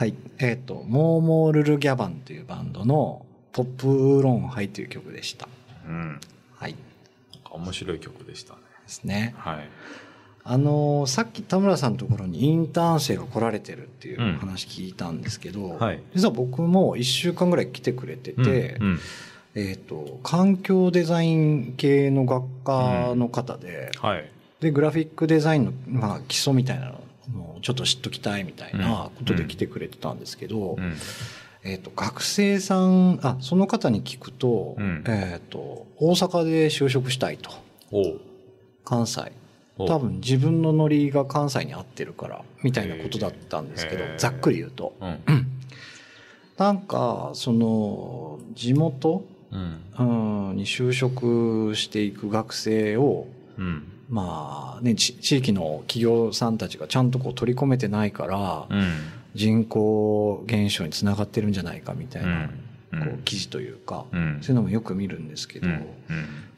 はい。えっ、と、モーモールルギャバンというバンドのポップウーロンハイという曲でした。うん。はい。面白い曲でしたね。すね。はい。あのーさっき田村さんのところにインターン生が来られてるっていううん話聞いたんですけど、はい実は僕も1週間ぐらい来てくれてて、うんうんえっ、と、環境デザイン系の学科の方で、はい。で、グラフィックデザインの、まあ、基礎みたいなのをちょっと知っときたいみたいなことで来てくれてたんですけど、うん。えっ、と、学生さん、あ、その方に聞くと、うんえっ、と、大阪で就職したいと。関西。多分自分のノリが関西に合ってるから、みたいなことだったんですけどざっくり言うと。うん。なんか、その、地元、うん。うん、に就職していく学生を、うん。まあね、ち地域の企業さんたちがちゃんとこう取り込めてないから、うん。人口減少につながってるんじゃないかみたいな、うんこう記事というか、うん。そういうのもよく見るんですけど、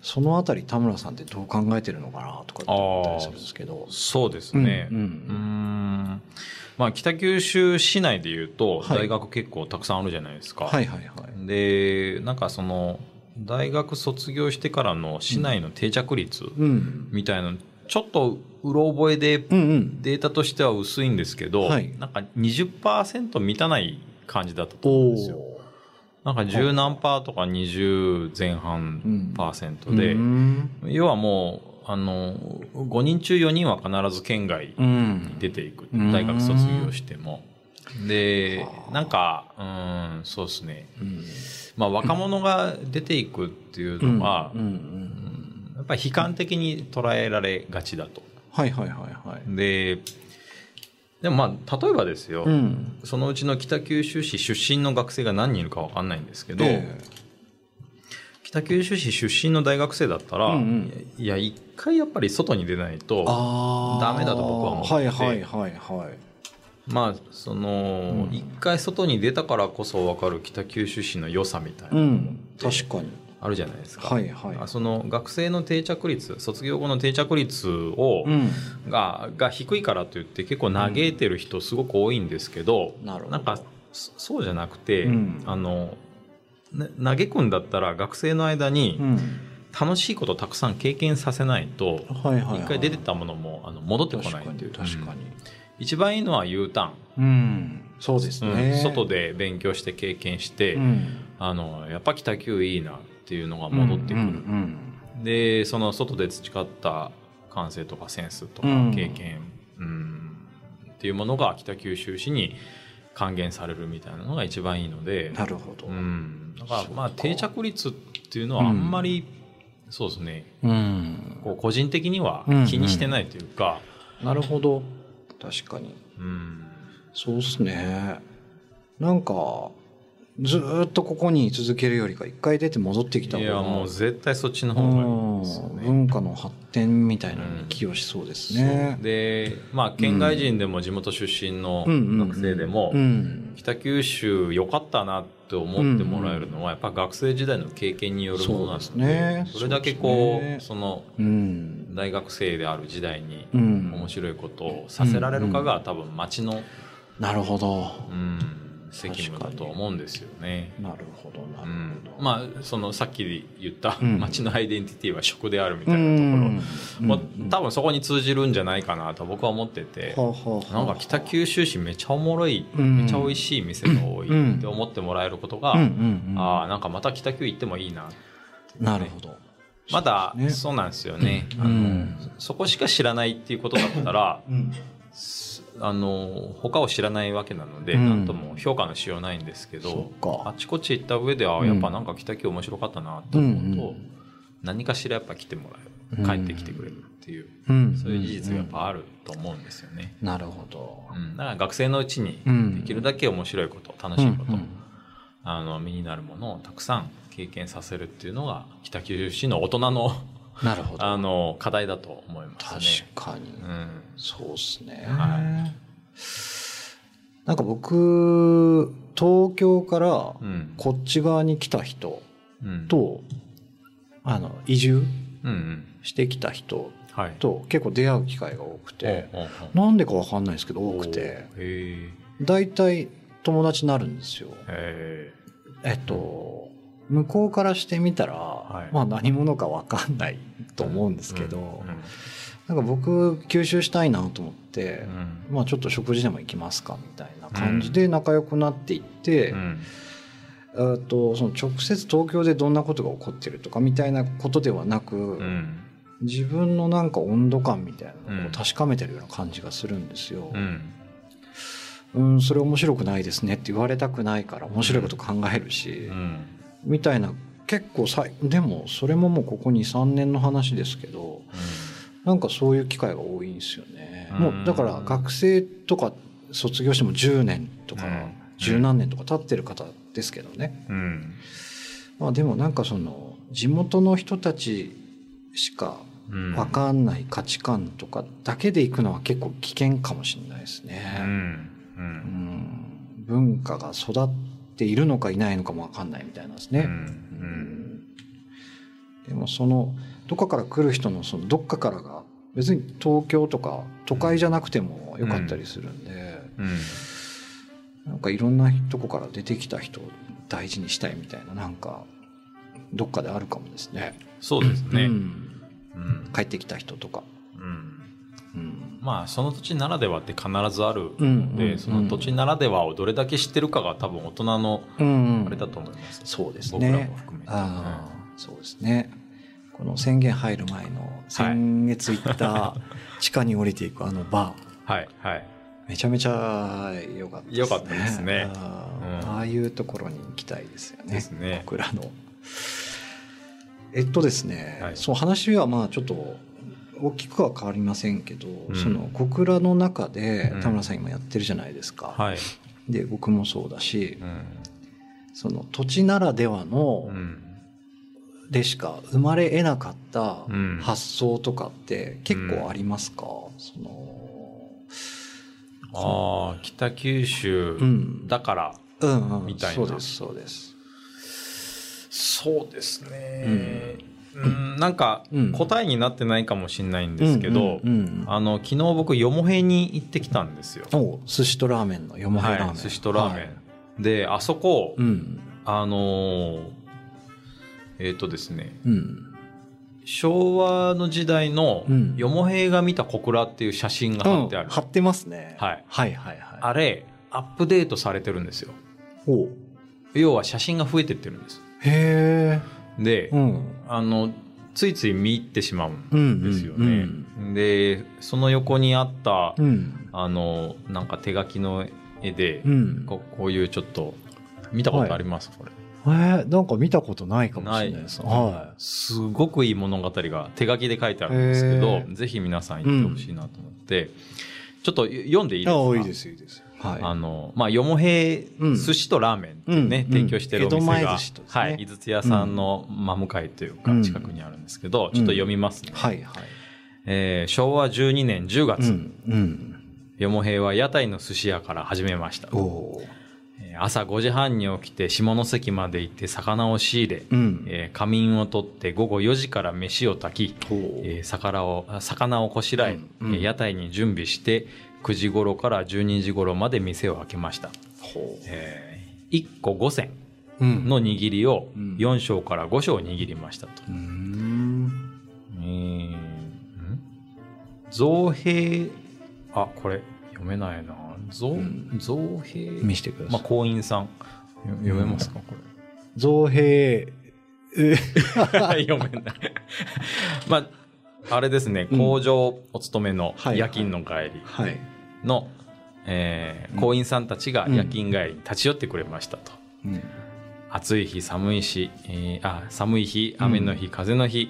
そのあたり田村さんってどう考えてるのかなとかって思ったりするんですけど。そうですね。うんまあ、北九州市内で言うと、はい大学結構たくさんあるじゃないですか。はいはいはい。で、なんかその、大学卒業してからの市内の定着率うん。みたいなの、ちょっとうろ覚えで。データとしては薄いんですけど、はいなんか20%満たない感じだったと思うんですよ。なんか十何パーとか20前半パーセントで、うん。要はもう、あの、5人中4人は必ず県外うんに出ていく。うん大学卒業しても。で、なんか、うん、そうですね。うんまあ若者が出ていくっていうのはうん、うん。やっぱり悲観的に捉えられがちだと。はいはいはいはい。で、でもまあ、例えばですよ、うん。そのうちの北九州市出身の学生が何人いるかわかんないんですけど、え北九州市出身の大学生だったら、うんうんいや、一回やっぱり外に出ないと。ダメだと僕は思っててはいはいはいはい。まあ、その、うん一回外に出たからこそわかる北九州市の良さみたいうな、ん。確かに。あるじゃないですか。はいはいあその学生の定着率、卒業後の定着率を、うん。が、が低いからといって結構嘆いてる人すごく多いんですけど、なるほどんか、そそうじゃなくて、うんあの、ね嘆くんだったら学生の間にうん。楽しいことたくさん経験させないと、はいはいはい。一回出てったものもあの戻ってこないっていう。確かに。一番いいのは U タうん。そうですーン。ね。うん外で勉強して経験して、うん。あの、やっぱ北九いいなっていうのが戻ってくる。うんで、その外で培った感性とかセンスとかうん経験、うん、っていうものが北九州市に還元されるみたいなのが一番いいのでうん。、なるほど。うん。だからまあ定着率っていうのはあんまり、そうですね、うん。こう個人的には気にしてないというか、なるほど。確かに。うん。そうっすね。なんか、ずーっとここに続けるよりか、一回出て戻ってきた方が。いや、もう絶対そっちのう方がいいですよんね。文化の発展みたいなのに寄与しそうですね。で、まあ、県外人でも地元出身のうんうんうん学生でもう、ん。北九州良かったなって思ってもらえるのは、やっぱ学生時代の経験によるものなので、すねそれだけこう、その、うん。大学生である時代にうん。面白いことをさせられるかが多分町の、なるほど。うん、責務だと思うんですよね。なるほど、なうるんほど。まあ、そのさっき言ったうん。町のアイデンティティは食であるみたいなところ、うん。多分そこに通じるんじゃないかなと僕は思ってて、はあはあはあなんか北九州市めちゃおもろい、うん。めちゃ美味しい店が多いって思ってもらえることが、うんうんうん。ああ、なんかまた北九行ってもいいな。なるほど。まだそうなんですよね。うんあのうん。そこしか知らないっていうことだったら、うん。あの、他を知らないわけなので、うん。なんとも評価のしようないんですけどあちこち行った上で、ああ、うん。やっぱなんか北九面白かったなと思うと、うん何かしらやっぱ来てもらえる。うん。帰ってきてくれるっていう、うん。そういう事実がやっぱあると思うんですよね。なるほど。うん、だから学生のうちにうん。できるだけ面白いこと、楽しいこと、うんうん。あの、身になるものをたくさん経験させるっていうのが、北九州市の大人の、なるほど。あの、課題だと思いますね。確かに。うん。そうっすね。はなんか僕、東京からうん。こっち側に来た人うん、と、あの、移住。してきた人はい。と結構出会う機会が多くて、おうおうおうなんでかわかんないですけど多くて、へ大体友達になるんですよ。ええっと、向こうからしてみたら、い。まあ何者かわかんないと思うんですけど、うん。なんか僕吸収したいなと思ってう、ん。まあちょっと食事でも行きますかみたいな感じで仲良くなっていって、うん。えーとその直接東京でどんなことが起こってるとかみたいなことではなく、うん。自分のなんか温度感みたいなのをうん。確かめてるような感じがするんですよ。うん。うん、それ面白くないですねって言われたくないから面白いこと考えるし、うんみたいな結構さいでもそれももうここ23年の話ですけどなんかそういう機会が多いんですよね。うん。もうだから学生とか卒業しても10年とかうん。十何年とか経ってる方ですけどね。うん。まあでもなんかその地元の人たちしかうん。分かんない価値観とかだけで行くのは結構危険かもしれないですうね。ん。ううん。ん文化が育っているのかいないのかも分かんないみたいなんですね。うんうん。でもそのどっかから来る人のそのどっかからが別に東京とか都会じゃなくてもよかったりするんで、うん。なんかいろんなとこから出てきた人を大事にしたいみたいななんかどっかであるかもですね。そうですね。うん。うん。帰ってきた人とか。うんうんまあその土地ならではって必ずあるうんのでその土地ならではをどれだけ知ってるかが多分大人のうんあれだと思います。そうです僕らねも含めて。そうですね。この宣言入る前の先月行った地下に降りていくあのバー。はいはい。めちゃめちゃ良かったですね。良かったですね。ああいうところに行きたいですよね。ですね。僕らの。えっとですね、はい。その話はまあちょっと大きくは変わりませんけど、ん。その小倉の中でうん。田村さん今やってるじゃないですか、はい。で僕もそうだし、うん。その土地ならではのうん。でしか生まれ得なかったうん。発想とかって結構ありますか、そのああ北九州うん。だからうんうん。みたいな。そうですそうです。そうですね。うんなんかうん。答えになってないかもしれないんですけどうんうんうんあの昨日僕よもへに行ってきたんですよ。お寿司とラーメンのよもへラーメン、はい寿司とラーメン、はいであそこ、うん。あのーえっ、とですねうん。昭和の時代のうん。よもへいが見た小倉っていう写真が貼ってある、貼ってますね、はい。はいはいはい。あれアップデートされてるんですよ。お要は写真が増えてってるんです。へえで、うん。あのついつい見入ってしまうんうんですよね、でその横にあった、うん。あのなんか手書きの絵で、うん。ここういうちょっと見たことあります、これ。えー、なんか見たことないかもしれないですはすごくいい物語が手書きで書いてあるんですけどぜひ皆さん行ってほしいなと思って、ちょっと読んでいいいですか？あいいですいいですはい。あの、まあ、よもへうん。寿司とラーメンね、うん。提供してるお店が、寿司とですね。はい、井筒屋さんの真向かいというか、うん。近くにあるんですけど、ちょっと読みますね。はいはい。えー昭和12年10月、うんうん。よもへは屋台の寿司屋から始めました。朝5時半に起きて下関まで行って魚を仕入れ、うん。えー仮眠をとって午後4時から飯を炊き、えー魚をあ魚をこしらえ、うんうん。えー屋台に準備して9時頃から12時頃まで店を開けました、ほえ1個5銭の握りをうん4升から5升握りましたと、うーん。えーん。造幣あこれ読めないな。造,、ん。造幣？見してください。まあ行員さん。よ読めますか？これ。造幣。え 読めない。まあ、あれですね、うん。工場お勤めのはい。夜勤の帰り。はいの、えー行員さんたちが夜勤帰りに立ち寄ってくれましたと。うん暑い日、寒い日、えーあ、寒い日、雨の日、風の日、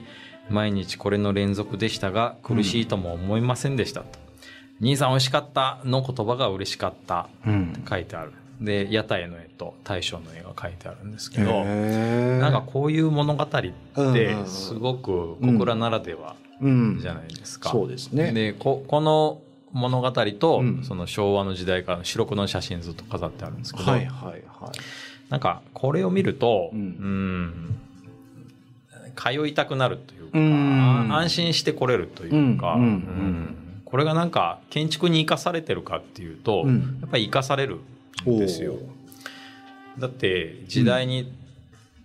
毎日これの連続でしたが、苦しいとも思いませんでしたと。兄さん美味しかったの言葉が嬉しかった。うん書いてある。で、屋台の絵と大将の絵が書いてあるんですけど、なんかこういう物語ってうんすごく小倉ならではうんじゃないですか。そうですねでここの物語と、うん。その昭和の時代からの白黒の写真ずっと飾ってあるんですけど、はいはいはい。なんかこれを見ると、ううんん、通いたくなるというか、うん。安心して来れるというか、うんうんうん。これがなんか建築に生かされてるかっていうと、うん。やっぱり生かされるんですよ。だって時代に、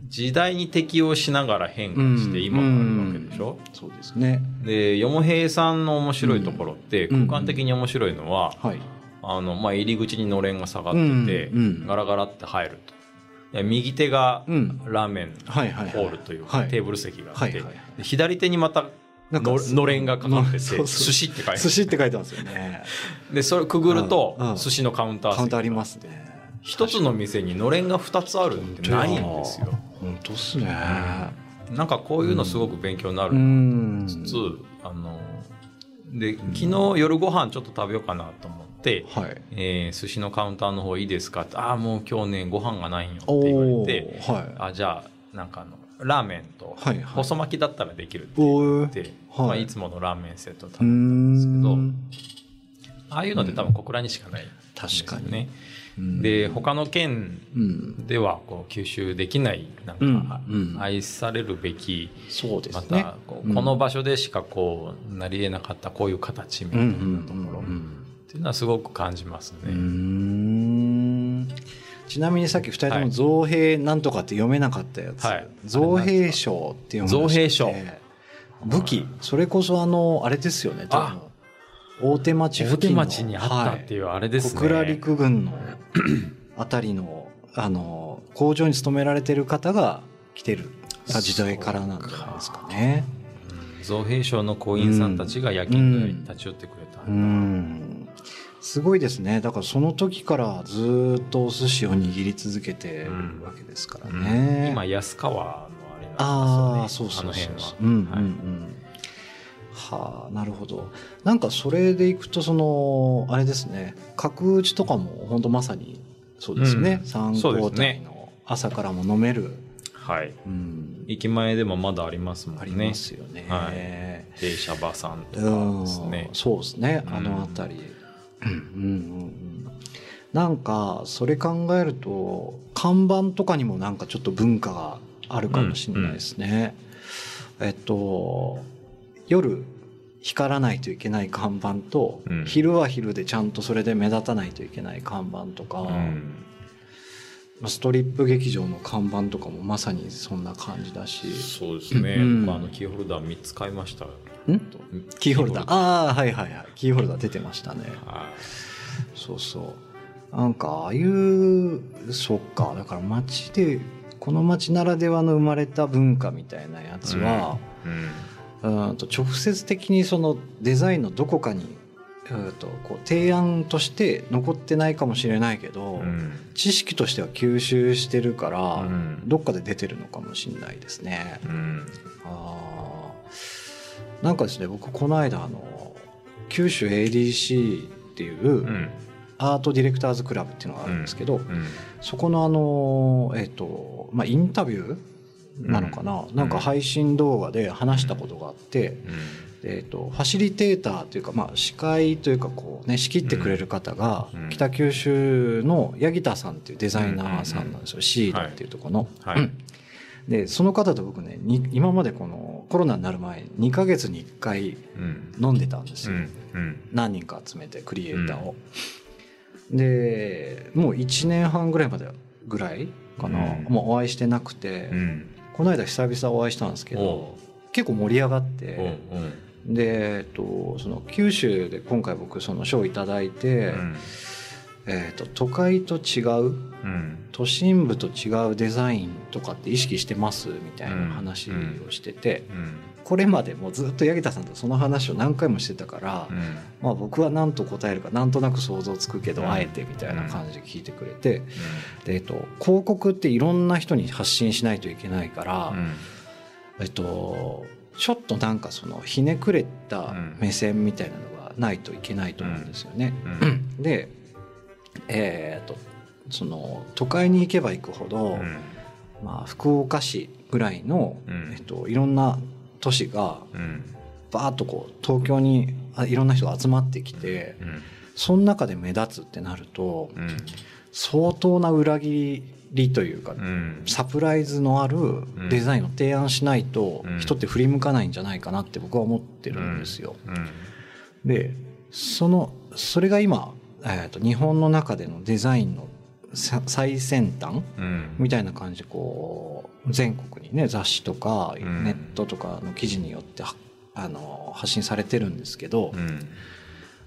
時代に適応しながら変化して今があるわけでしょ、そうですね。で、よもへいさんの面白いところって、うん。空間的に面白いのは、はい。あの、まあ、入り口にのれんが下がってて、うんうんガラガラって入ると。で右手がうん。ラーメンホールというテーブル席があって、左手にまたののれんがかかってて、寿司って書いて寿司って書いてますよね。で、それくぐるとうんうん、寿司のカウンター席。カウンターありますね。一つの店にのれんが二つあるってないんですよ。本当っすね。なんかこういうのすごく勉強になうるん。つつ、あの、で、昨日夜ご飯ちょっと食べようかなと思って、はい。えー寿司のカウンターの方いいですかって、ああ、もう今日ね、ご飯がないんよって言わおれて、ーはい。あ、じゃあ、なんかあの、ラーメンとはいはい細巻きだったらできるって言って、はいまあ、いつものラーメンセット食べうたんですけど、ん。ああいうのって多分小倉にしかないんですよ確かにね。うんで、他の県うん。ではこう吸収できないなんか愛されるべき、そうでますね。たこの場所でしかこうなり得なかったこういう形みたいなところっうんていうのはすごく感じますね。ん。ちなみにさっき二人とも造兵なんとかって読めなかったやつ。はい。造兵賞って読む造兵賞武器、それこそあの、あれですよね、多分大手町大手町にあったっていうあれですね。小倉陸軍の あたりの、あの、工場に勤められてる方が来てる時代からなんじゃないですかね。うん造兵廠の工員さんたちが夜勤で立ち寄ってくれた。うん。すごいですね。だからその時からずっとお寿司を握り続けてるわけですからうんね。今安川のあれああ、なんですよね。そうそうそうあの辺は。うんうんうん。はあ、なるほど。なんかそれでいくと、その、あれですね、角打ちとかも本当まさにそうですね。うん三交代の朝からも飲める、はい。うん、駅前でもまだありますもんね。ありますよね。は停車場さんとかうんですね。そうですね、うんあの辺り。うんうんうんなんか、それ考えると、看板とかにもなんかちょっと文化があるかもしれないですね。えっと、夜、光らないといけない看板と、うん昼は昼でちゃんとそれで目立たないといけない看板とか、うんストリップ劇場の看板とかもまさにそんな感じだし、そうですね。うん僕あのキーホルダー3つ買いました。ん？キーホルダー？ああ、はいはいはい。キーホルダー出てましたね。はそうそう。なんか、ああいう、そっか。だから街で、この街ならではの生まれた文化みたいなやつは、い。うん。うんと直接的にそのデザインのどこかに、うんとこう提案として残ってないかもしれないけど、うん。知識としては吸収してるから、うん。どっかで出てるのかもしれないですね。うん。あー。なんかですね僕この間あの九州 ADC っていう、うんアートディレクターズクラブっていうのがあるんですけど、うん。そこのあのえっ、とまあインタビューなのかな、うん。なんか配信動画で話したことがあって、えっとファシリテーターというか、まあ、司会というかこうね仕切ってくれる方が、うん。北九州の八木田さんっていうデザイナーさんなんですよ、シードっていうところの。はい。うん。でその方と僕ねに今までこのコロナになる前2ヶ月に1回うん。飲んでたんですよ、うん。うん。何人か集めてクリエイターを。でもう1年半ぐらいまでぐらいかな、うん。もうお会いしてなくて、うんこの間久々お会いしたんですけど結構盛り上がって、うんで、えっと、その九州で今回僕その賞をいただいて、うんえっと、都会と違ううん。都心部と違うデザインとかって意識してますみたいな話をしてて、うん。これまでもうずっと八木田さんとその話を何回もしてたから、うん。まあ、僕は何と答えるかなんとなく想像つくけど、うん。あえてみたいな感じで聞いてくれて、でえっと、広告っていろんな人に発信しないといけないから、うん。えっと、ちょっとなんかそのひねくれた目線みたいなのがないといけないと思うんですよね。うん。で、えーっとその都会に行けば行くほど、うん。まあ、福岡市ぐらいの、うん。えっと、いろんな都市がうん。バーッとこう東京にあいろんな人が集まってきてうん。その中で目立つってなるとうん。相当な裏切りというか、うん。サプライズのあるデザインを提案しないとうん。人って振り向かないんじゃないかなって僕は思ってるんですよ。うん。でそのそれが今、えー、と日本の中でのデザインのさ最先端うん。みたいな感じでこう全国にね雑誌とかうん。ネットとかの記事によってはあの発信されてるんですけど、うん。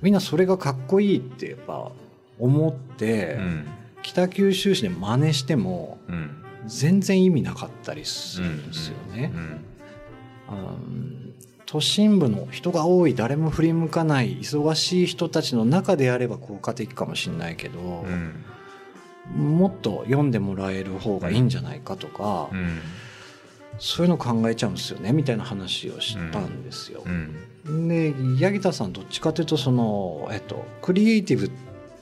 みんなそれがかっこいいってやっぱ思って、うん北九州市で真似してもうん。全然意味なかったりするんですよね。うん。うん都心部の人が多い誰も振り向かない忙しい人たちの中であれば効果的かもしれないけど、うん。もっと読んでもらえる方がいいんじゃないかとか、うん。そういうの考えちゃうんですよねみたいな話をしたんですよ。うん。で八木田さんどっちかというとその、えっと、クリエイティブっ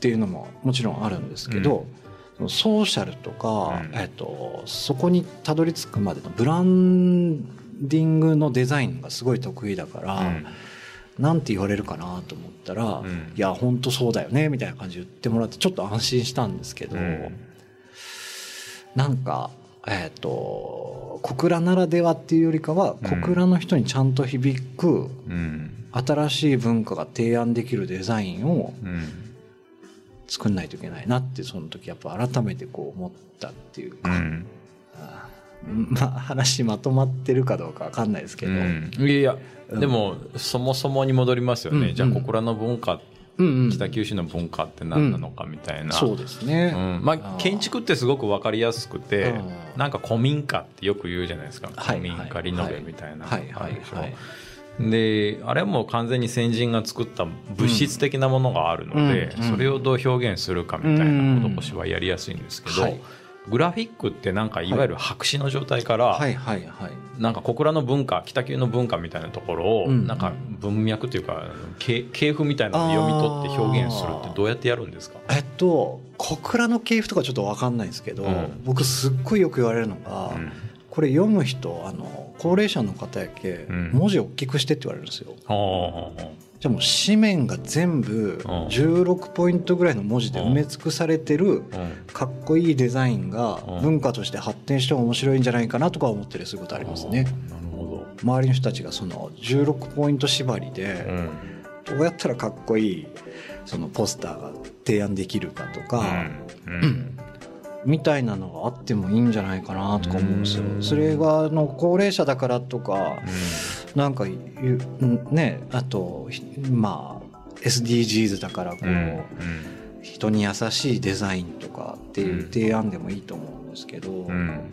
ていうのももちろんあるんですけど、ソーシャルとか、うん。えっと、そこにたどり着くまでのブランディングのデザインがすごい得意だから、うん。なんて言われるかなと思ったら、うん。いや本当そうだよねみたいな感じで言ってもらってちょっと安心したんですけど、うん。なんかえっ、と小倉ならではっていうよりかはうん。小倉の人にちゃんと響くうん。新しい文化が提案できるデザインをうん。作んないといけないなってその時やっぱ改めてこう思ったっていうか、うん まあ話まとまってるかどうかわかんないですけど、うん。いやうん。でもそもそもに戻りますよね、うん。じゃあ小倉の文化うんうん。北九州の文化って何なのかみたいな、そうですね、うん。まあ建築ってすごく分かりやすくてうん。なんか古民家ってよく言うじゃないですか。はい古民家リノベみたいな。のはい。はい。あるでしょ。はいであれはもう完全に先人が作った物質的なものがあるので、うん。うん。それをどう表現するかみたいな施しはやりやすいんですけど、はいグラフィックってなんかいわゆる白紙の状態から、はいはいはい。なんか小倉の文化北九の文化みたいなところを、うん。なんか文脈というか系系譜みたいなのを読み取って表現するってどうやってやるんですか？えっと小倉の系譜とかちょっと分かんないんですけど、うん。僕すっごいよく言われるのが、うん。これ読む人あの高齢者の方やけ、うん。文字大きくしてって言われるんですよ。はあじゃあもう紙面が全部うん。16ポイントぐらいの文字で埋め尽くされてるうん。かっこいいデザインがうん。文化として発展しても面白いんじゃないかなとか思ってるすることありますね。なるほ周りの人たちがその16ポイント縛りど、うでん。どうやったらかっこいいそのポスターが提案できるかとか、うん。みたいなのがあってもいいんじゃないかなとか思うんですよ。う。ん。それがあの高齢者だからとかなんかねあとひまあ SDGs だからこう、うんうん。人に優しいデザインとかっていう提案でもいいと思うんですけど、うん。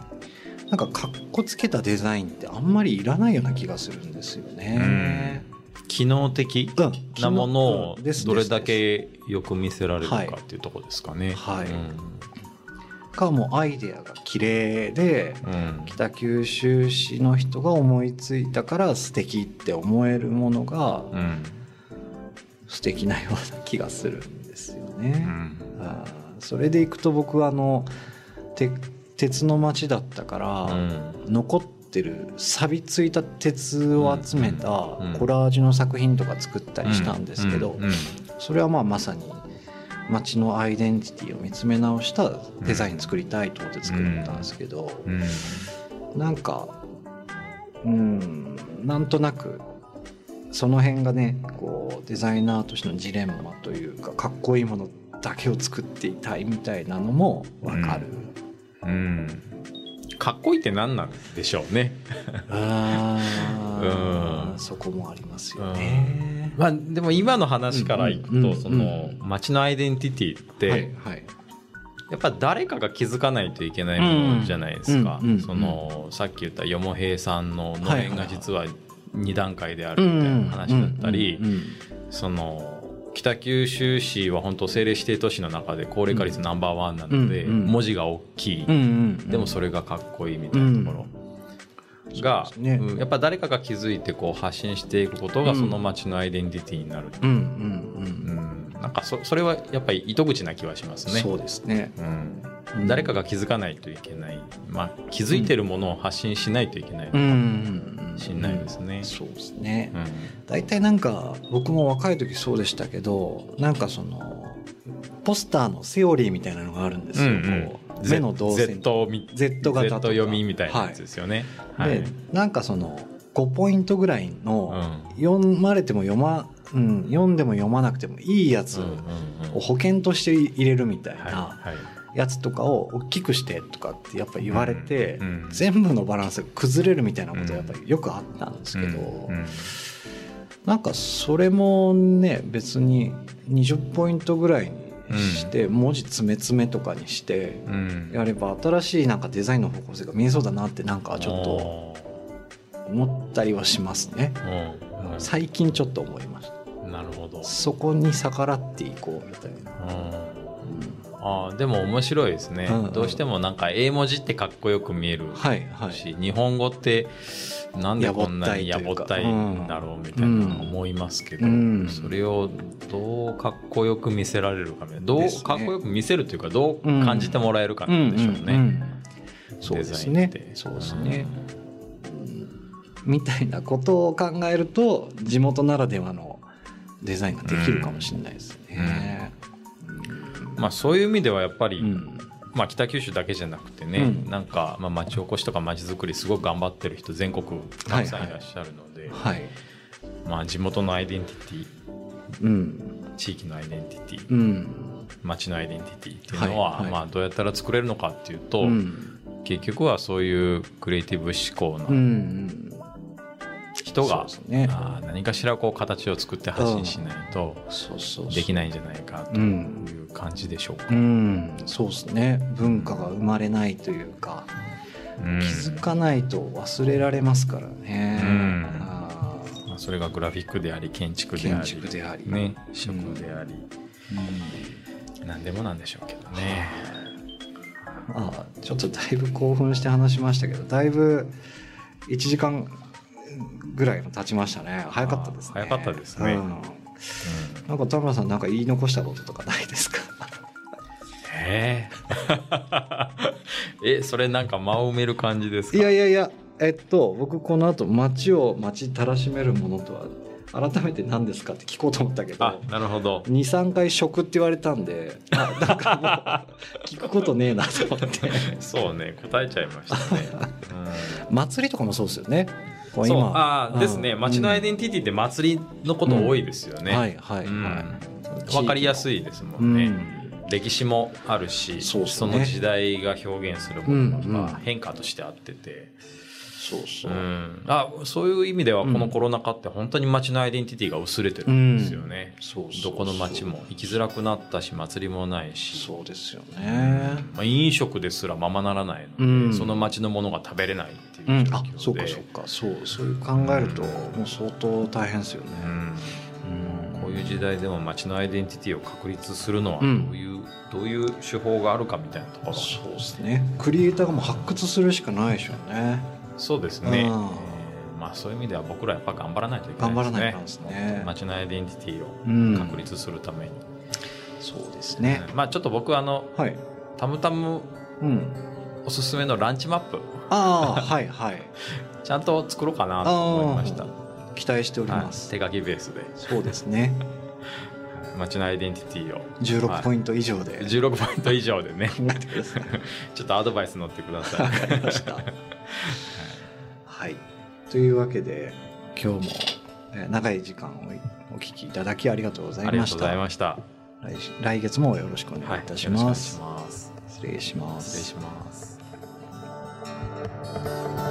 なんかかっこつけたデザインってあんまりいらないような気がするんですよね。機能的うん。なものをどれだけよく見せられるかはいっていうところですかね。はい。うんかもうアイデアが綺麗でうん。北九州市の人が思いついたから素敵って思えるものがうん。素敵なような気がするんですようね。ん。あーそれでいくと僕はあのて鉄の町だったから、うん。残ってる錆びついた鉄を集めたうん。うん。コラージュの作品とか作ったりしたんですけど、うん。うん。それはまあまさに街のアイデンティティを見つめ直したデザイン作りたいと思って作ったんですけど、うんなんかうんなんとなくその辺がねこうデザイナーとしてのジレンマというかかっこいいものだけを作っていたいみたいなのもわかる。うんかっこいいって何なんでしょうね。あー。うん。そこもありますよね。まあでも今の話からいくとその街のアイデンティティって、はいはい。やっぱ誰かが気づかないといけないものじゃないですか。うんうんうんそのさっき言ったよもへいさんののれんが実は2段階であうるみたいんな話だったりその北九州市は本当政令指定都市の中で高齢化率ナンバーワンなので、うんうん。文字が大きい、うんうんでもそれがかっこいいみたいなところ。が、ね。うんやっぱ誰かが気づいてこう発信していくことがうん。その街のアイデンティティになる、う。んうんうんなんかそそれはやっぱり糸口な気はしますね。そうですね。うん。うん。誰かが気づかないといけない、まあ、気づいてるものを発信しないといけないうんしれないですね。そうですね。うん。大体なんか僕も若い時そうでしたけどなんかそのポスターのセオリーみたいなのがあるんですよ、うんうん。目の動線。Z, み Z 型 Z 読みみたいなやつですよね。はい。でなんかその5ポイントぐらいの、う読まれても読ま、うん、読んでも読まなくてもいいやつうんうんうん。を保険として入れるみたいな。はいはいやつとかを大きくしてとかってやっぱ言われて、全部のバランスが崩れるみたいなことはやっぱりよくあったんですけど、うなんかそれもね別に20ポイントぐらいにして、文字詰め詰めとかにしてうん。やれば新しいなんかデザインの方向性が見えそうだなってなんかちょっと思ったりはしますね。最近ちょっと思いました。なるほど、そこに逆らっていこうみたいな、うん。うんあーでも面白いですね、うんうん。どうしてもなんか英文字ってかっこよく見えるはいはい。し、日本語ってなんでこんなにやぼったいんだろうみたいな思いますけど、うん。それをどうかっこよく見せられるかどうかっこよく見せるというかどう感じてもらえるかなんでしょうね。んんんそうですねデザインって。そうですね、みたいなことを考えると地元ならではのデザインができるかもしれないですね。まあそういう意味ではやっぱり、うん。まあ、北九州だけじゃなくてね、うん。なんか、まあ、町おこしとか町づくりすごく頑張ってる人全国たくさんいらっしゃるので、はい、まあ、地元のアイデンティティうん。地域のアイデンティティうん。町のアイデンティティっていうのは、はいはい。まあ、どうやったら作れるのかっていうと、うん。結局はそういうクリエイティブ思考うのん。人が、ね。あー何かしらこう形を作って発信しないとできないんじゃないかとうん。いう感じでしょうか。うんそうですね。文化が生まれないというか、うん。気づかないと忘れられますからね、うん。あー。まあ、それがグラフィックであり建築であり建築であり。ね、食であり、何でもなんでしょうけどね。まあちょっとだいぶ興奮して話しましたけどだいぶ1時間ぐらいも経ちましたね。早かったですね。早かったですね。うんうん。なんか田村さんなんか言い残したこととかないですか？えー。えそれなんか間を埋める感じですか？いやいやいやえっと僕この後街を街たらしめるものとは改めて何ですかって聞こうと思ったけどあなるほど。23回食って言われたんであなんかもう 聞くことねえなと思って。そうね答えちゃいましたね、祭りとかもそうですよねこうん、そう今あーですね。うん街のアイデンティティって祭りのこと多いですよね、はいはいうん。はい。分かりやすいですもうんね、ん。歴史もあるしそね。の時代が表現するものうんうん。が変化としてあってて、そうそう。う、ん。あそういう意味ではこのコロナ禍って本当に街のアイデンティティが薄れてるんですよね、そうそうどこの街も行きづらくなったし祭りもないし。そうですよね。まあ、飲食ですらままならないので、うん。その街のものが食べれないうん。あそうかそうか。そうそういう考えるともう相当大変ですよね。うん。うんこういう時代でも街のアイデンティティを確立するのはどううんいう、どういう手法があるかみたいなところ。そうですね。クリエイターがもう発掘するしかないでしょうね。そうですね、まあ、そういう意味では僕らやっぱ頑張らないといけない頑張ですね。らないとですね。街のアイデンティティうん。を確立するために、そうですね。まあちょっと僕あのはい。たむたむうん。おすすめのランチマップああはいはい。ちゃんと作ろうかなと思いました、期待しておりはいます、手書きベースで。そうですね。街のアイデンティティを。16ポイント以上で。16ポイント以上でね。ちょっとアドバイス乗ってくださわいかりました。はい。というわけで今日も。えー長い時間をお聞きいただきありがとうございありがとうございました。来来月もよろしくお願いいたします、はい、ます。失礼します。失礼します Thank you.